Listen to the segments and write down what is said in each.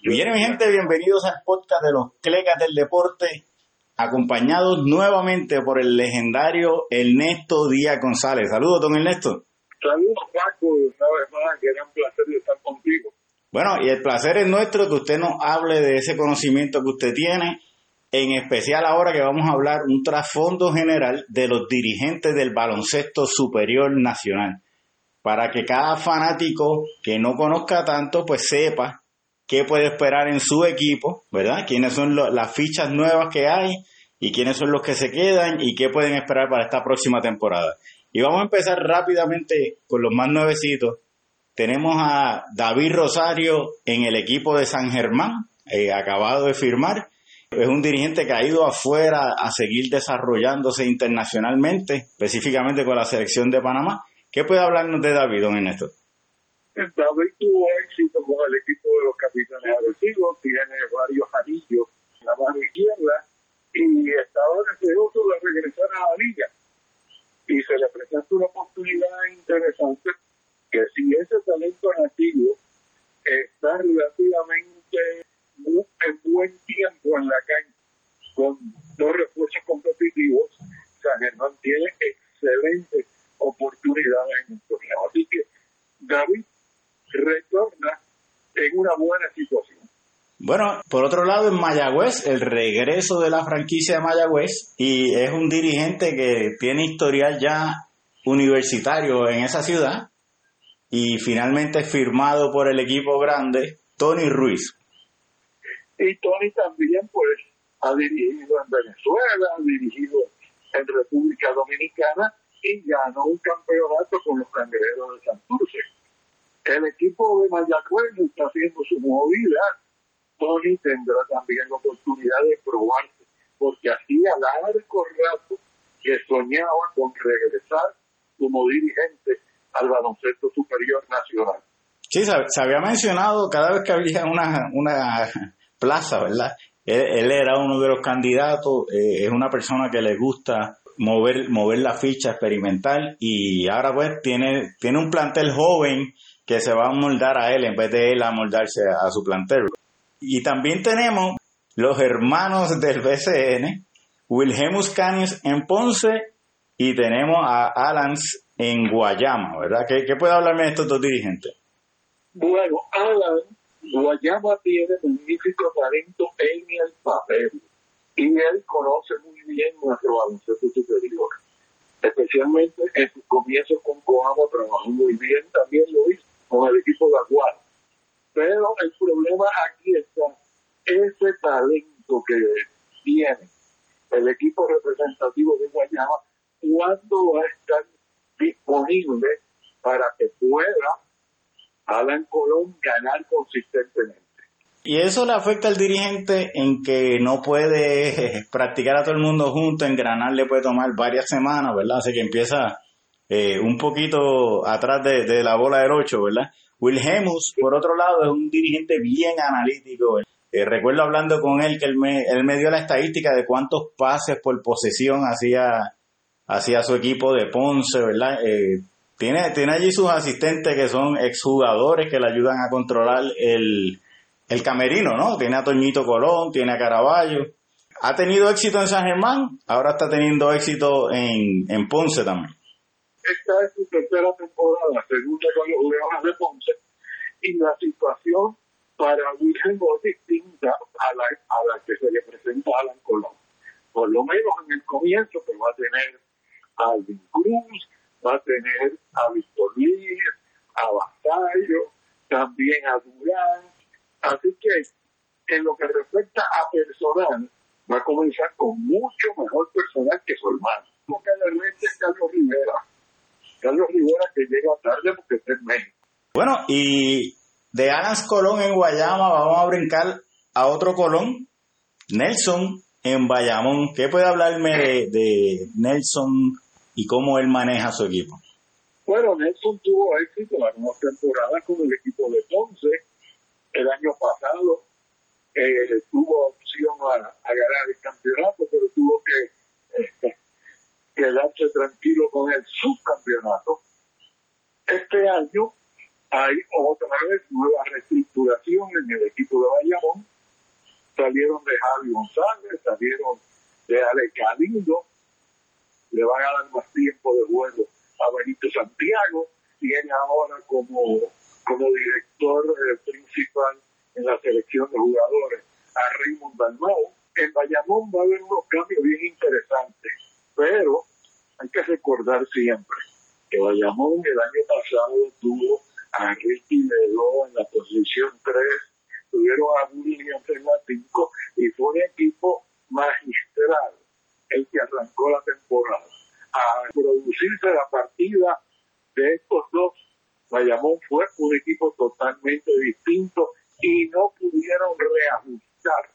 Bien, mi gente, bienvenidos al podcast de los Clecas del Deporte, acompañados nuevamente por el legendario Ernesto Díaz González. Saludos, don Ernesto. Saludos, Paco, una vez más, que era un placer estar contigo. Bueno, y el placer es nuestro que usted nos hable de ese conocimiento que usted tiene, en especial ahora que vamos a hablar un trasfondo general de los dirigentes del baloncesto superior nacional, para que cada fanático que no conozca tanto, pues sepa qué puede esperar en su equipo, ¿verdad? Quiénes son las fichas nuevas que hay y quiénes son los que se quedan y qué pueden esperar para esta próxima temporada. Y vamos a empezar rápidamente con los más nuevecitos. Tenemos a David Rosario en el equipo de San Germán, eh, acabado de firmar. Es un dirigente que ha ido afuera a seguir desarrollándose internacionalmente, específicamente con la selección de Panamá. ¿Qué puede hablarnos de David, don Ernesto? David tuvo éxito con el equipo de los capitanes agresivos, tiene varios anillos en la mano izquierda y estaba deseoso de regresar a la liga. Y se le presenta una oportunidad interesante que si ese talento nativo está relativamente en buen tiempo en la calle con dos refuerzos competitivos, San Germán tiene excelentes oportunidades en el torneo. Así que David retorna en una buena situación. Bueno, por otro lado, en Mayagüez, el regreso de la franquicia de Mayagüez, y es un dirigente que tiene historial ya universitario en esa ciudad, y finalmente firmado por el equipo grande, Tony Ruiz. Y Tony también, pues, ha dirigido en Venezuela, ha dirigido en República Dominicana y ganó un campeonato con los cangrejeros de Santurce el equipo de Mayagüez está haciendo su movida. Tony tendrá también la oportunidad de probarse, porque hacía largo rato que soñaba con regresar como dirigente al baloncesto superior nacional. Sí, se, había mencionado cada vez que había una, una plaza, ¿verdad? Él, era uno de los candidatos, eh, es una persona que le gusta mover, mover la ficha experimental y ahora pues tiene, tiene un plantel joven que se va a moldar a él en vez de él a moldarse a su plantel. Y también tenemos los hermanos del BCN, Wilhelmus Canis en Ponce y tenemos a Alans en Guayama, ¿verdad? ¿Qué, puede hablarme de estos dos dirigentes? Bueno, Alan, Guayama tiene magnífico talento en el papel y él conoce muy bien nuestro baloncesto superior. Especialmente en sus comienzos con Coamo trabajó muy bien, también lo hizo con el equipo de Aguado. Pero el problema aquí está ese talento que tiene el equipo representativo de Guayama, cuando va a estar disponible para que pueda Alan Colón ganar consistentemente. Y eso le afecta al dirigente en que no puede practicar a todo el mundo junto, en Granal le puede tomar varias semanas, ¿verdad? Así que empieza eh, un poquito atrás de, la bola del 8, ¿verdad? Wilhelmus, por otro lado, es un dirigente bien analítico. Eh, recuerdo hablando con él que él me, él me dio la estadística de cuántos pases por posesión hacía, hacía su equipo de Ponce, ¿verdad? Eh, tiene, tiene allí sus asistentes que son exjugadores que le ayudan a controlar el, el camerino, ¿no? Tiene a Toñito Colón, tiene a Caraballo. Ha tenido éxito en San Germán, ahora está teniendo éxito en, en Ponce también esta es su tercera temporada, segunda con los Leones de Ponce, y la situación para Wilhelm es distinta a la, a la que se le presenta Alan Colón. Por lo menos en el comienzo, que va a tener a Alvin Cruz, va a tener a Víctor Luis, a Basallo, también a Durán. Así que en lo que respecta a personal, va a comenzar con mucho mejor personal que su hermano. Porque le es Carlos Rivera Carlos Rivera que llega tarde porque está en México. Bueno, y de Alas Colón en Guayama vamos a brincar a otro Colón, Nelson en Bayamón. ¿Qué puede hablarme de, Nelson y cómo él maneja su equipo? Bueno, Nelson tuvo éxito algunas temporadas con el equipo de Ponce. El año pasado eh, tuvo opción a, ganar el campeonato, pero tuvo que eh, quedarse tranquilo con el subcampeonato. Este año hay otra vez nueva reestructuración en el equipo de salieron de Javi González, salieron de Ale Calindo, le van a dar más tiempo de juego a Benito Santiago, tiene ahora como, como director eh, principal en la selección de jugadores a Raymond Dalmau. En Bayamón va a haber unos cambios bien interesantes, pero hay que siempre que Bayamón el año pasado tuvo a Ricky Ledo en la posición 3, tuvieron a William en la 5 y fue un equipo magistral el que arrancó la temporada. A producirse la partida de estos dos, Bayamón fue un equipo totalmente distinto y no pudieron reajustar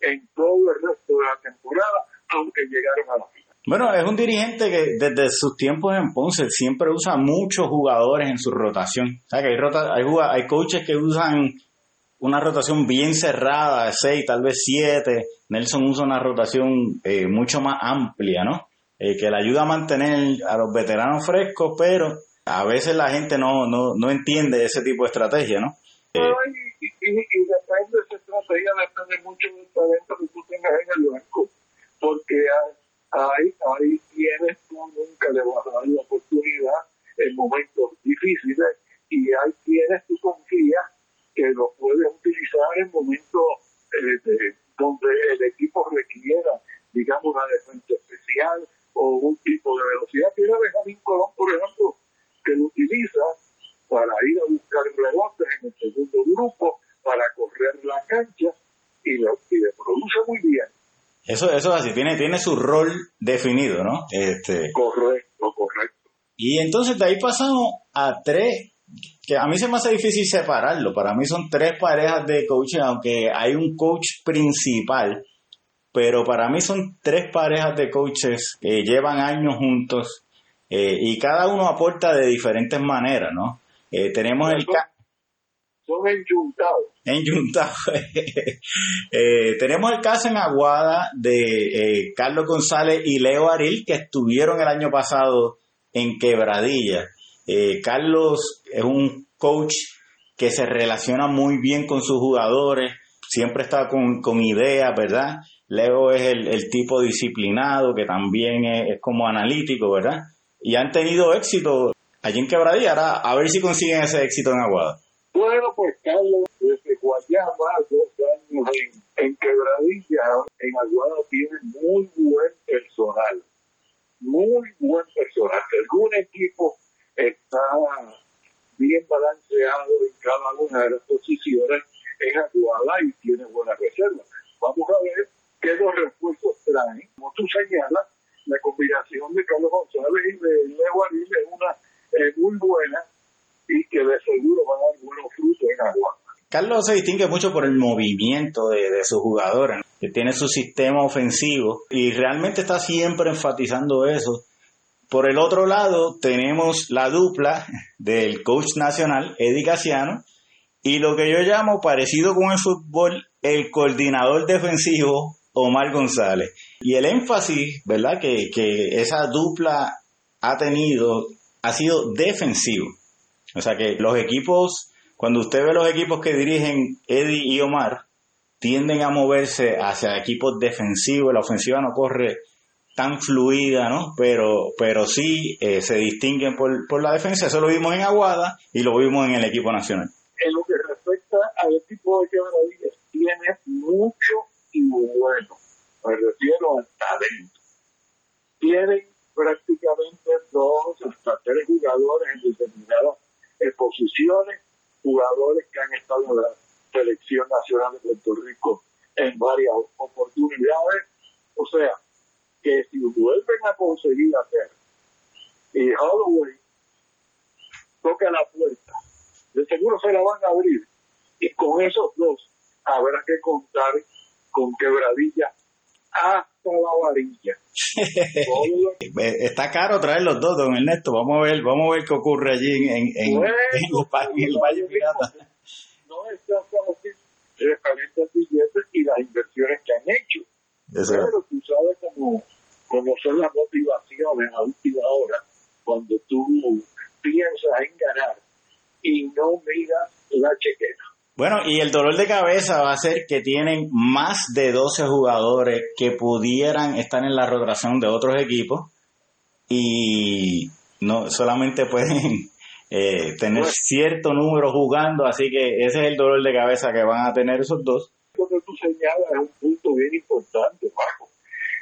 en todo el resto de la temporada, aunque llegaron a la final. Bueno, es un dirigente que desde sus tiempos en Ponce siempre usa muchos jugadores en su rotación. O sea, que hay, rota, hay, hay coaches que usan una rotación bien cerrada, de seis, tal vez siete. Nelson usa una rotación eh, mucho más amplia, ¿no? Eh, que le ayuda a mantener a los veteranos frescos, pero a veces la gente no, no, no entiende ese tipo de estrategia, ¿no? Y, y, y, depende de esa estrategia, depende mucho del talento que tú tengas en el banco, porque hay, I I am Eso, eso es así, tiene, tiene su rol definido, ¿no? Este... Correcto, correcto. Y entonces de ahí pasamos a tres que a mí se me hace difícil separarlo. Para mí son tres parejas de coaches, aunque hay un coach principal, pero para mí son tres parejas de coaches que llevan años juntos eh, y cada uno aporta de diferentes maneras, ¿no? Eh, tenemos el... Son enyuntados. Enyuntados. eh, tenemos el caso en Aguada de eh, Carlos González y Leo Aril, que estuvieron el año pasado en Quebradilla. Eh, Carlos es un coach que se relaciona muy bien con sus jugadores, siempre está con, con ideas, ¿verdad? Leo es el, tipo disciplinado que también es, como analítico, ¿verdad? Y han tenido éxito allí en Quebradilla. Ahora, a ver si consiguen ese éxito en Aguada. Bueno, pues Carlos, desde Guayama, dos años en, en Quebradilla, en Aguada tiene muy buen personal. Muy buen personal. Algún equipo está bien balanceado en cada una de las posiciones en Aguada y tiene buena reserva. Vamos a ver qué los refuerzos traen. Como tú señalas, la combinación de Carlos González y de Leo Ariel es una eh, muy buena y que de seguro va a dar buenos frutos en Aguada. Se distingue mucho por el movimiento de, de sus jugadores, que tiene su sistema ofensivo y realmente está siempre enfatizando eso por el otro lado, tenemos la dupla del coach nacional, Eddie Casiano, y lo que yo llamo, parecido con el fútbol, el coordinador defensivo, Omar González. Y el énfasis, ¿verdad?, que, que esa dupla ha tenido, ha sido defensivo. O sea que los equipos, cuando usted ve los equipos que dirigen Eddie y Omar, tienden a moverse hacia equipos defensivos, la ofensiva no corre tan fluida, ¿no? Pero, pero sí eh, se distinguen por, por la defensa. Eso lo vimos en Aguada y lo vimos en el equipo nacional. En lo que respecta al equipo de tiene mucho y bueno. Me refiero al talento. Tienen prácticamente dos hasta tres jugadores en determinadas posiciones, jugadores que han estado en la selección nacional de Puerto Rico en varias oportunidades. O sea, que si vuelven a conseguir hacer y Holloway toca la puerta, de seguro se la van a abrir. Y con esos dos habrá que contar hasta la varilla. Está caro traer los dos, don Ernesto. Vamos a ver, vamos a ver qué ocurre allí en, en, en, el Valle Pirata. No está fácil referente a billetes y las inversiones que han hecho. Pero tú sabes cómo, cómo son las motivaciones a última hora cuando tú piensas en ganar y no miras la chequera. Bueno, y el dolor de cabeza va a ser que tienen más de 12 jugadores que pudieran estar en la rotación de otros equipos y no solamente pueden eh, tener cierto número jugando, así que ese es el dolor de cabeza que van a tener esos dos. Lo que tú señalas es un punto bien importante, Paco.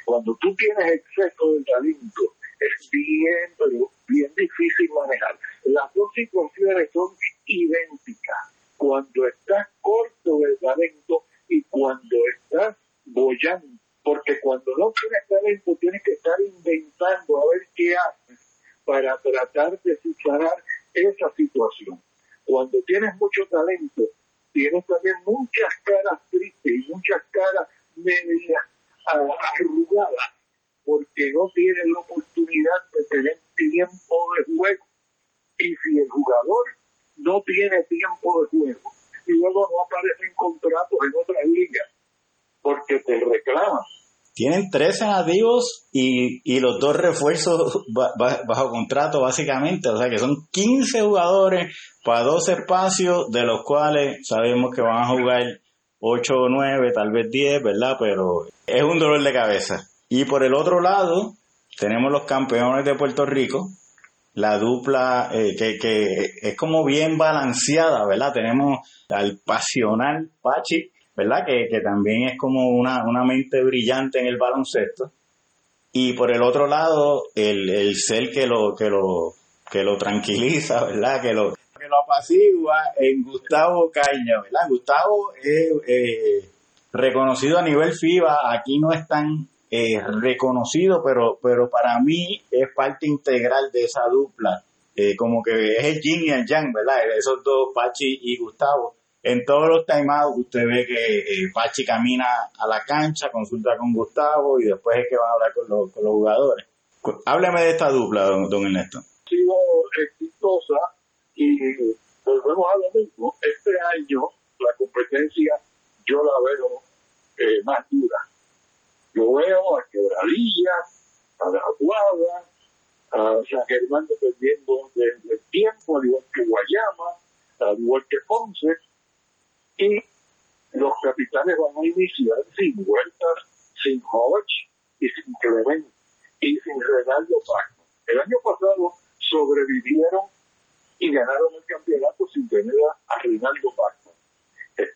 Cuando tú tienes exceso de talento, es bien, pero bien difícil manejar. Las dos situaciones son idénticas. Cuando estás corto de talento y cuando estás bollando. Porque cuando no tienes talento, tienes que estar inventando a ver qué haces para tratar de superar esa situación. Cuando tienes mucho talento, tienes también muchas caras tristes y muchas caras medias arrugadas, porque no tienes la oportunidad de tener tiempo de juego. Y si el jugador no tiene tiempo de juego, y luego no aparecen contratos en otras ligas, porque te reclaman tienen 13 nativos y, y los dos refuerzos bajo contrato básicamente, o sea que son 15 jugadores para dos espacios, de los cuales sabemos que van a jugar 8 o 9, tal vez 10, ¿verdad? Pero es un dolor de cabeza. Y por el otro lado, tenemos los campeones de Puerto Rico, la dupla eh, que, que es como bien balanceada, ¿verdad? Tenemos al pasional Pachi ¿verdad? Que, que también es como una, una, mente brillante en el baloncesto. Y por el otro lado, el, el ser que lo, que lo, que lo tranquiliza, ¿verdad? Que lo, que lo apacigua en Gustavo Caña, ¿verdad? Gustavo es eh, reconocido a nivel FIBA, aquí no es tan eh, reconocido, pero, pero para mí es parte integral de esa dupla. Eh, como que es el yin y el yang, ¿verdad? Esos dos, Pachi y Gustavo en todos los timeouts usted ve que eh, Pachi camina a la cancha, consulta con Gustavo y después es que va a hablar con los, con los jugadores. Hábleme de esta dupla, don, don Ernesto. Ha sido exitosa y volvemos a lo mismo año la competencia yo la veo eh, más dura. Yo veo a Quebradilla, a La Aguada, a San Germán dependiendo del tiempo, al igual que Guayama, al igual que Ponce y los capitanes van a iniciar sin vueltas, sin Hodge y sin Clement y sin Renaldo Pacman. El año pasado sobrevivieron y ganaron el campeonato sin tener a Reinaldo Pacman.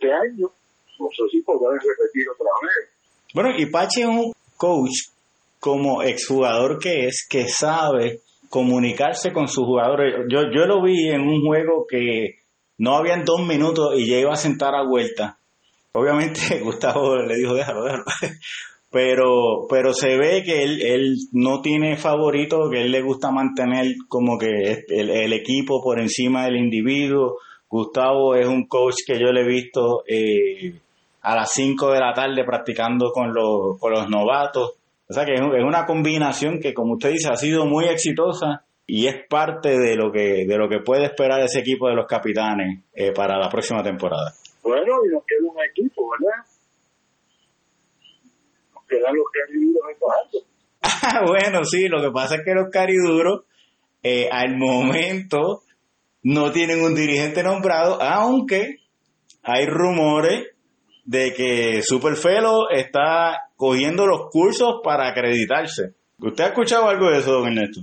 Este año, no sé podrán repetir otra vez. Bueno, y Pachi es un coach como exjugador que es, que sabe comunicarse con sus jugadores. Yo, yo lo vi en un juego que no habían dos minutos y ya iba a sentar a vuelta. Obviamente Gustavo le dijo, déjalo, déjalo. Pero, pero se ve que él, él no tiene favorito, que él le gusta mantener como que el, equipo por encima del individuo. Gustavo es un coach que yo le he visto eh, a las 5 de la tarde practicando con los, con los novatos. O sea que es una combinación que, como usted dice, ha sido muy exitosa y es parte de lo que de lo que puede esperar ese equipo de los capitanes eh, para la próxima temporada. Bueno, y nos queda un equipo, ¿verdad? Nos quedan los cariduros en Ah, bueno, sí, lo que pasa es que los cariduros eh, al momento no tienen un dirigente nombrado, aunque hay rumores de que Superfelo está cogiendo los cursos para acreditarse. ¿Usted ha escuchado algo de eso, don Ernesto?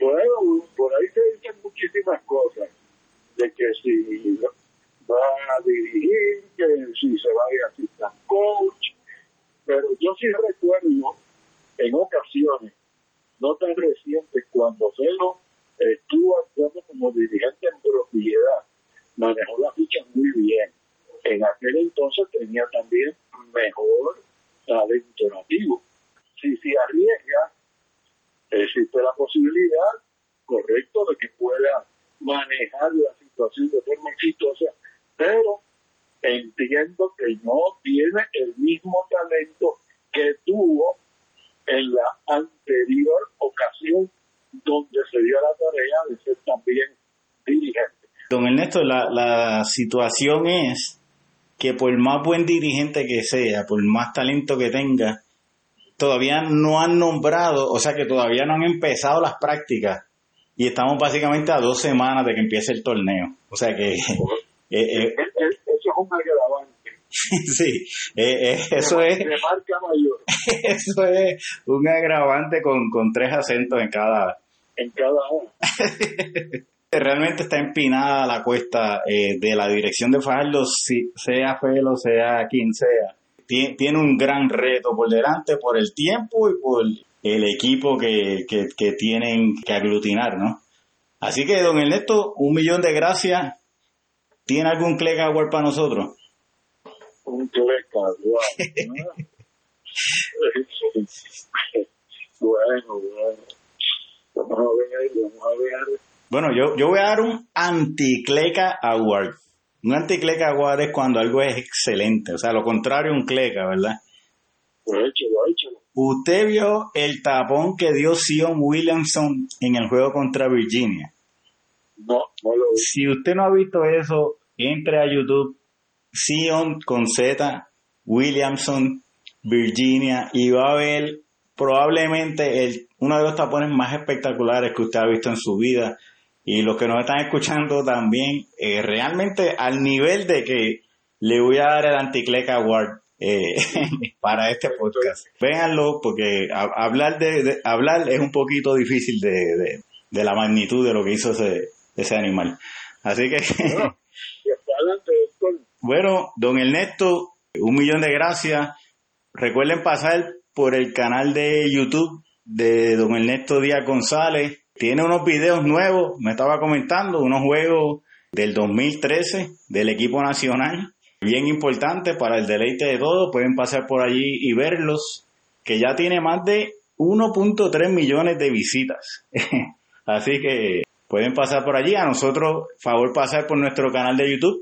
Bueno, por ahí se dicen muchísimas cosas, de que si va a dirigir, que si se va a asistir coach, pero yo sí recuerdo en ocasiones, no tan recientes, cuando Celo estuvo actuando como dirigente en propiedad, manejó la ficha muy bien. En aquel entonces tenía también mejor talento nativo. Si se arriesga existe la posibilidad, correcto, de que pueda manejar la situación de forma exitosa, pero entiendo que no tiene el mismo talento que tuvo en la anterior ocasión donde se dio la tarea de ser también dirigente. Don Ernesto, la, la situación es que por más buen dirigente que sea, por más talento que tenga, todavía no han nombrado, o sea que todavía no han empezado las prácticas y estamos básicamente a dos semanas de que empiece el torneo. O sea que... Eh, eh, eso es un sí, eh, eso es... De marca mayor. Eso es un agravante con, con tres acentos en cada... En cada uno. Realmente está empinada la cuesta eh, de la dirección de Fajardo, si, sea Felo, sea quien sea. Tien- Tiene un gran reto por delante por el tiempo y por el equipo que, que, que tienen que aglutinar, ¿no? Así que, don Ernesto, un millón de gracias. ¿Tiene algún click award para nosotros? Un cleca, guau. bueno, bueno. Vamos a ver, vamos a ver. Bueno, yo, yo voy a dar un anti-cleca award. Un anti-cleca award es cuando algo es excelente, o sea, lo contrario a un cleca, ¿verdad? Échalo, échalo. Usted vio el tapón que dio Sion Williamson en el juego contra Virginia. No, no lo vi. Si usted no ha visto eso, entre a YouTube, Sion con Z, Williamson, Virginia, y va a ver probablemente el, uno de los tapones más espectaculares que usted ha visto en su vida. Y los que nos están escuchando también, eh, realmente al nivel de que le voy a dar el Anticleca Award eh, para este podcast. Véanlo porque a- hablar de, de- hablar es un poquito difícil de, de- de la magnitud de lo que hizo ese, ese animal. Así que, Bueno, bueno, don Ernesto, un millón de gracias. Recuerden pasar por el canal de YouTube de don Ernesto Díaz González. Tiene unos videos nuevos, me estaba comentando, unos juegos del 2013 del equipo nacional, bien importante para el deleite de todos. Pueden pasar por allí y verlos, que ya tiene más de 1.3 millones de visitas. Así que pueden pasar por allí. A nosotros, favor pasar por nuestro canal de YouTube,